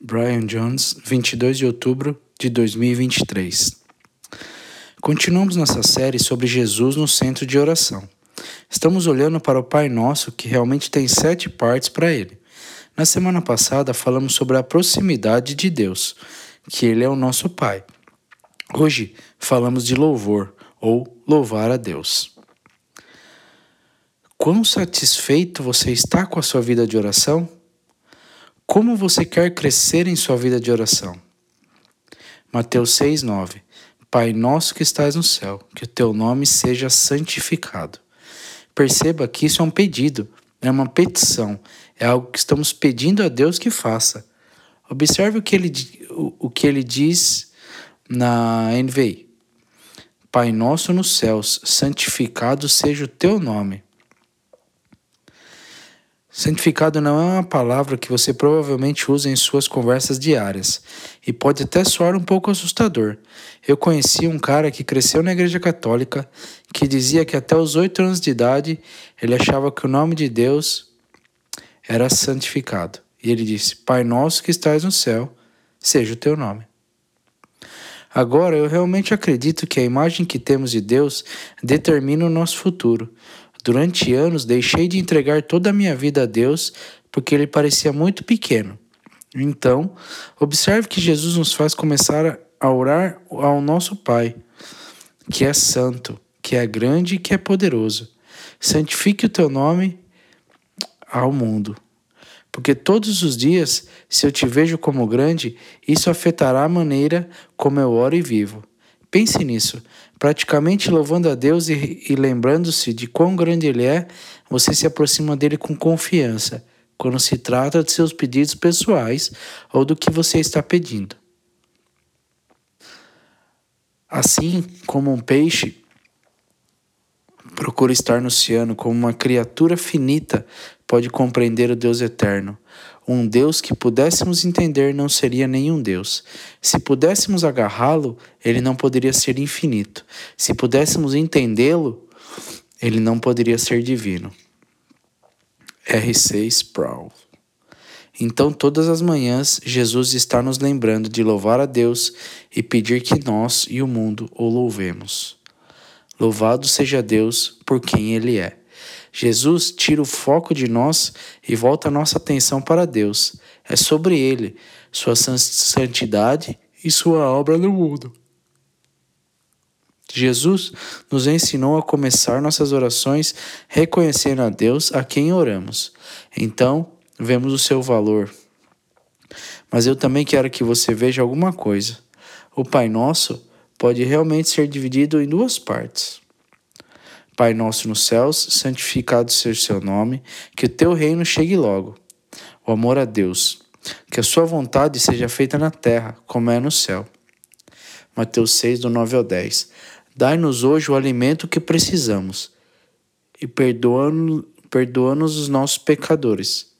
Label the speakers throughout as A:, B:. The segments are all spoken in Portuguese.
A: Brian Jones, 22 de outubro de 2023. Continuamos nossa série sobre Jesus no centro de oração. Estamos olhando para o Pai Nosso, que realmente tem sete partes para ele. Na semana passada falamos sobre a proximidade de Deus, que Ele é o nosso Pai. Hoje falamos de louvor, ou louvar a Deus. Quão satisfeito você está com a sua vida de oração? Como você quer crescer em sua vida de oração? Mateus 6, 9. Pai nosso que estás no céu, que o teu nome seja santificado. Perceba que isso é um pedido, é uma petição, é algo que estamos pedindo a Deus que faça. Observe o que ele, o, o que ele diz na NVI. Pai nosso nos céus, santificado seja o teu nome. Santificado não é uma palavra que você provavelmente usa em suas conversas diárias e pode até soar um pouco assustador. Eu conheci um cara que cresceu na Igreja Católica que dizia que até os oito anos de idade ele achava que o nome de Deus era santificado. E ele disse: Pai nosso que estás no céu, seja o teu nome. Agora, eu realmente acredito que a imagem que temos de Deus determina o nosso futuro. Durante anos deixei de entregar toda a minha vida a Deus porque ele parecia muito pequeno. Então, observe que Jesus nos faz começar a orar ao nosso Pai, que é santo, que é grande e que é poderoso. Santifique o teu nome ao mundo. Porque todos os dias, se eu te vejo como grande, isso afetará a maneira como eu oro e vivo. Pense nisso. Praticamente louvando a Deus e, e lembrando-se de quão grande Ele é, você se aproxima dele com confiança, quando se trata de seus pedidos pessoais ou do que você está pedindo. Assim como um peixe procura estar no oceano, como uma criatura finita pode compreender o Deus eterno. Um Deus que pudéssemos entender não seria nenhum Deus. Se pudéssemos agarrá-lo, ele não poderia ser infinito. Se pudéssemos entendê-lo, ele não poderia ser divino. R.C. Sproul. Então, todas as manhãs, Jesus está nos lembrando de louvar a Deus e pedir que nós e o mundo o louvemos. Louvado seja Deus por quem Ele é. Jesus tira o foco de nós e volta a nossa atenção para Deus. É sobre Ele, Sua santidade e Sua obra no mundo. Jesus nos ensinou a começar nossas orações reconhecendo a Deus a quem oramos. Então, vemos o seu valor. Mas eu também quero que você veja alguma coisa. O Pai Nosso pode realmente ser dividido em duas partes. Pai nosso nos céus, santificado seja o seu nome, que o teu reino chegue logo. O amor a Deus, que a sua vontade seja feita na terra, como é no céu. Mateus 6, do 9 ao 10. Dai-nos hoje o alimento que precisamos, e perdoa-nos perdoa os nossos pecadores,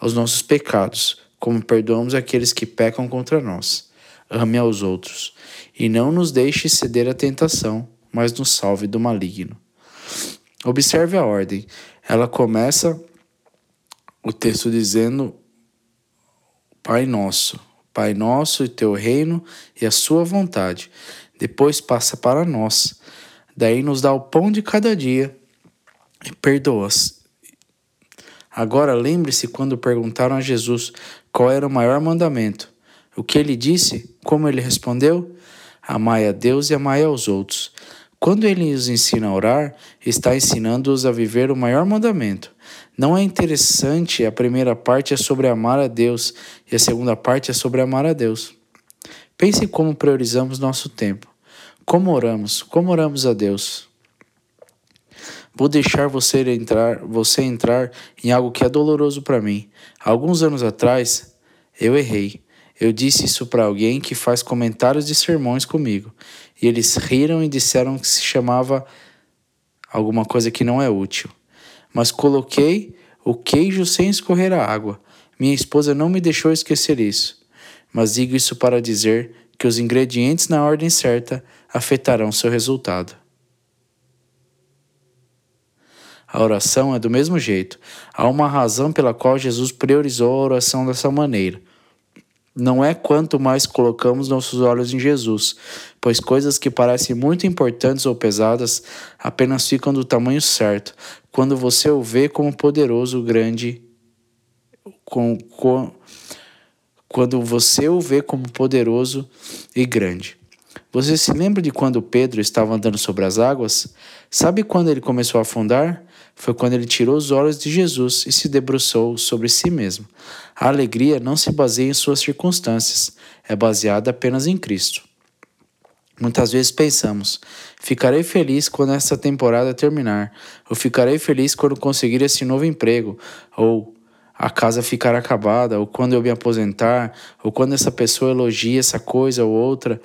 A: aos nossos pecados, como perdoamos aqueles que pecam contra nós. Ame aos outros, e não nos deixe ceder à tentação, mas nos salve do maligno. Observe a ordem. Ela começa o texto dizendo: Pai Nosso, Pai Nosso e teu reino e a sua vontade. Depois passa para nós. Daí nos dá o pão de cada dia e perdoa-as. Agora lembre-se quando perguntaram a Jesus qual era o maior mandamento. O que ele disse? Como ele respondeu? Amai a Deus e amai aos outros. Quando ele os ensina a orar, está ensinando-os a viver o maior mandamento. Não é interessante, a primeira parte é sobre amar a Deus e a segunda parte é sobre amar a Deus. Pense como priorizamos nosso tempo. Como oramos? Como oramos a Deus? Vou deixar você entrar, você entrar em algo que é doloroso para mim. Alguns anos atrás, eu errei. Eu disse isso para alguém que faz comentários de sermões comigo. E eles riram e disseram que se chamava alguma coisa que não é útil. Mas coloquei o queijo sem escorrer a água. Minha esposa não me deixou esquecer isso. Mas digo isso para dizer que os ingredientes na ordem certa afetarão seu resultado. A oração é do mesmo jeito. Há uma razão pela qual Jesus priorizou a oração dessa maneira. Não é quanto mais colocamos nossos olhos em Jesus, pois coisas que parecem muito importantes ou pesadas apenas ficam do tamanho certo quando você o vê como poderoso, grande, com, com, quando você o vê como poderoso e grande. Você se lembra de quando Pedro estava andando sobre as águas? Sabe quando ele começou a afundar? Foi quando ele tirou os olhos de Jesus e se debruçou sobre si mesmo. A alegria não se baseia em suas circunstâncias, é baseada apenas em Cristo. Muitas vezes pensamos: ficarei feliz quando essa temporada terminar, ou ficarei feliz quando conseguir esse novo emprego, ou a casa ficar acabada, ou quando eu me aposentar, ou quando essa pessoa elogia essa coisa ou outra,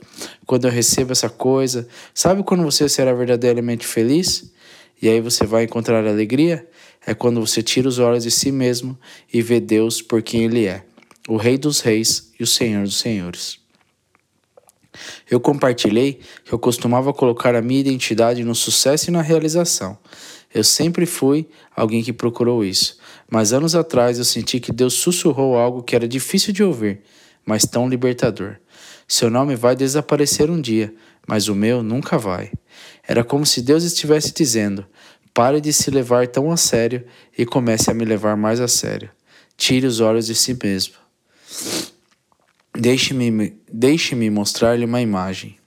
A: quando eu recebo essa coisa. Sabe quando você será verdadeiramente feliz? E aí você vai encontrar alegria? É quando você tira os olhos de si mesmo e vê Deus por quem Ele é, o Rei dos Reis e o Senhor dos Senhores. Eu compartilhei que eu costumava colocar a minha identidade no sucesso e na realização. Eu sempre fui alguém que procurou isso, mas anos atrás eu senti que Deus sussurrou algo que era difícil de ouvir, mas tão libertador. Seu nome vai desaparecer um dia, mas o meu nunca vai. Era como se Deus estivesse dizendo: pare de se levar tão a sério e comece a me levar mais a sério. Tire os olhos de si mesmo. Deixe-me deixe mostrar-lhe uma imagem.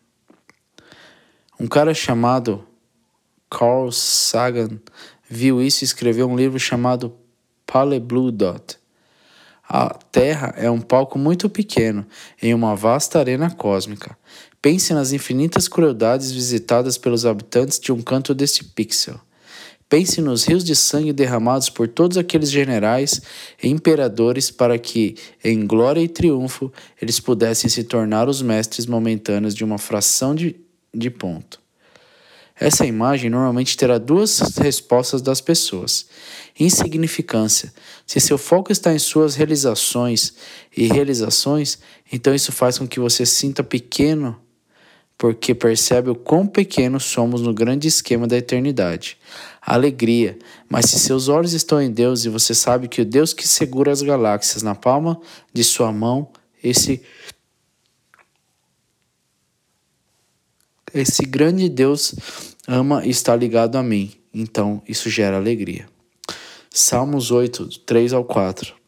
A: Um cara chamado Carl Sagan viu isso e escreveu um livro chamado Pale Blue Dot. A Terra é um palco muito pequeno em uma vasta arena cósmica. Pense nas infinitas crueldades visitadas pelos habitantes de um canto deste pixel. Pense nos rios de sangue derramados por todos aqueles generais e imperadores para que, em glória e triunfo, eles pudessem se tornar os mestres momentâneos de uma fração de, de ponto. Essa imagem normalmente terá duas respostas das pessoas. Insignificância. Se seu foco está em suas realizações e realizações, então isso faz com que você sinta pequeno porque percebe o quão pequenos somos no grande esquema da eternidade. Alegria, mas se seus olhos estão em Deus e você sabe que o Deus que segura as galáxias na palma de sua mão, esse esse grande Deus ama e está ligado a mim. Então, isso gera alegria. Salmos 8, 3 ao 4.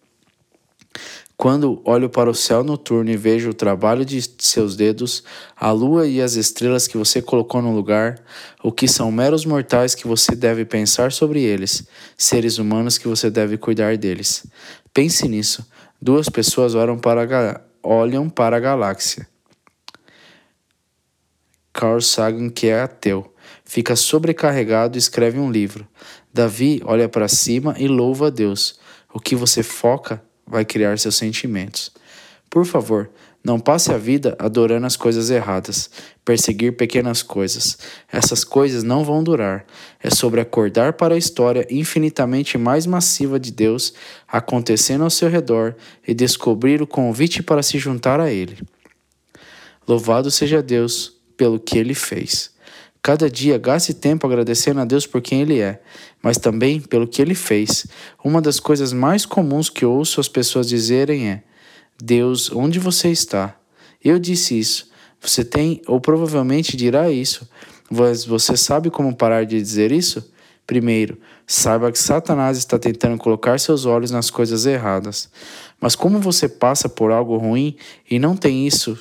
A: Quando olho para o céu noturno e vejo o trabalho de seus dedos, a lua e as estrelas que você colocou no lugar, o que são meros mortais que você deve pensar sobre eles, seres humanos que você deve cuidar deles. Pense nisso. Duas pessoas olham para, olham para a galáxia. Carl Sagan, que é ateu, fica sobrecarregado e escreve um livro. Davi olha para cima e louva a Deus. O que você foca vai criar seus sentimentos. Por favor, não passe a vida adorando as coisas erradas, perseguir pequenas coisas. Essas coisas não vão durar. É sobre acordar para a história infinitamente mais massiva de Deus acontecendo ao seu redor e descobrir o convite para se juntar a Ele. Louvado seja Deus pelo que Ele fez. Cada dia gaste tempo agradecendo a Deus por quem Ele é, mas também pelo que Ele fez. Uma das coisas mais comuns que ouço as pessoas dizerem é: Deus, onde você está? Eu disse isso. Você tem, ou provavelmente dirá isso, mas você sabe como parar de dizer isso? Primeiro, saiba que Satanás está tentando colocar seus olhos nas coisas erradas. Mas como você passa por algo ruim e não tem isso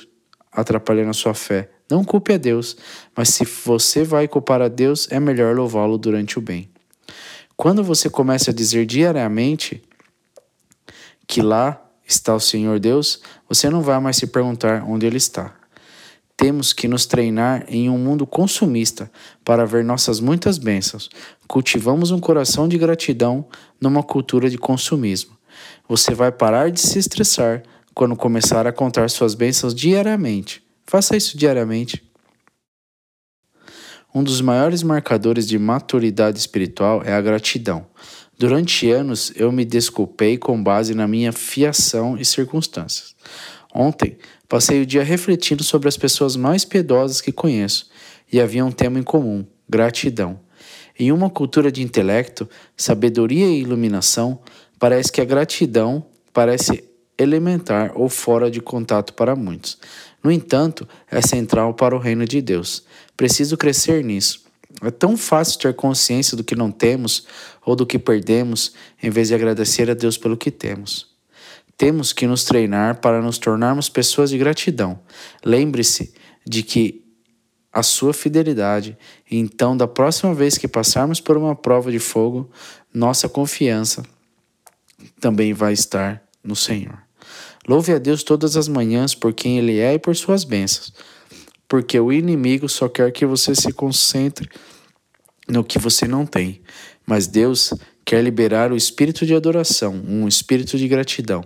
A: atrapalhando a sua fé, não culpe a Deus, mas se você vai culpar a Deus, é melhor louvá-lo durante o bem. Quando você começa a dizer diariamente que lá está o Senhor Deus, você não vai mais se perguntar onde Ele está. Temos que nos treinar em um mundo consumista para ver nossas muitas bênçãos. Cultivamos um coração de gratidão numa cultura de consumismo. Você vai parar de se estressar quando começar a contar suas bênçãos diariamente. Faça isso diariamente. Um dos maiores marcadores de maturidade espiritual é a gratidão. Durante anos eu me desculpei com base na minha fiação e circunstâncias. Ontem passei o dia refletindo sobre as pessoas mais piedosas que conheço e havia um tema em comum: gratidão. Em uma cultura de intelecto, sabedoria e iluminação, parece que a gratidão parece elementar ou fora de contato para muitos. No entanto, é central para o reino de Deus. Preciso crescer nisso. É tão fácil ter consciência do que não temos ou do que perdemos, em vez de agradecer a Deus pelo que temos. Temos que nos treinar para nos tornarmos pessoas de gratidão. Lembre-se de que a sua fidelidade, então, da próxima vez que passarmos por uma prova de fogo, nossa confiança também vai estar no Senhor. Louve a Deus todas as manhãs por quem Ele é e por suas bênçãos, porque o inimigo só quer que você se concentre no que você não tem, mas Deus quer liberar o espírito de adoração, um espírito de gratidão.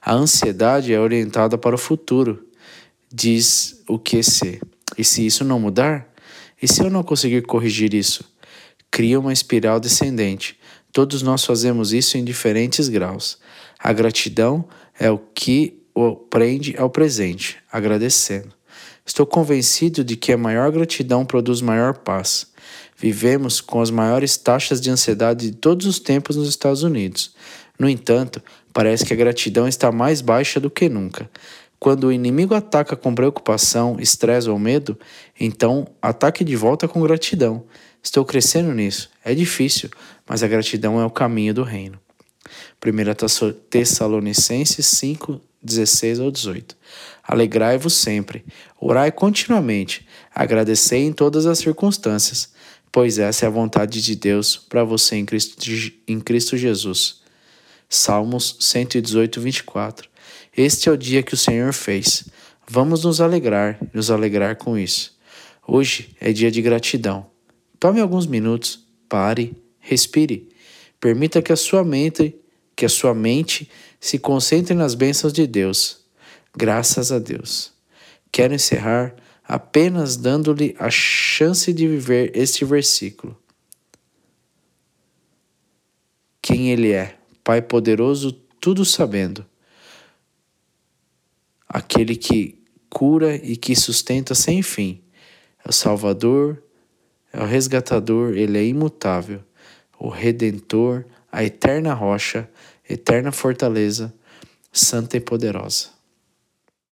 A: A ansiedade é orientada para o futuro, diz o que ser. E se isso não mudar? E se eu não conseguir corrigir isso? Cria uma espiral descendente. Todos nós fazemos isso em diferentes graus. A gratidão é o que o prende ao presente, agradecendo. Estou convencido de que a maior gratidão produz maior paz. Vivemos com as maiores taxas de ansiedade de todos os tempos nos Estados Unidos. No entanto, parece que a gratidão está mais baixa do que nunca. Quando o inimigo ataca com preocupação, estresse ou medo, então ataque de volta com gratidão. Estou crescendo nisso. É difícil, mas a gratidão é o caminho do reino. 1 Tessalonicenses 5, 16 ao 18. Alegrai-vos sempre, orai continuamente, agradecei em todas as circunstâncias, pois essa é a vontade de Deus para você em Cristo, em Cristo Jesus. Salmos 118, 24. Este é o dia que o Senhor fez. Vamos nos alegrar, nos alegrar com isso. Hoje é dia de gratidão. Tome alguns minutos, pare, respire. Permita que a sua mente, que a sua mente se concentre nas bênçãos de Deus. Graças a Deus. Quero encerrar apenas dando-lhe a chance de viver este versículo. Quem Ele é, Pai poderoso, tudo sabendo aquele que cura e que sustenta sem fim. É o Salvador, é o resgatador, ele é imutável, o redentor, a eterna rocha, eterna fortaleza, santa e poderosa.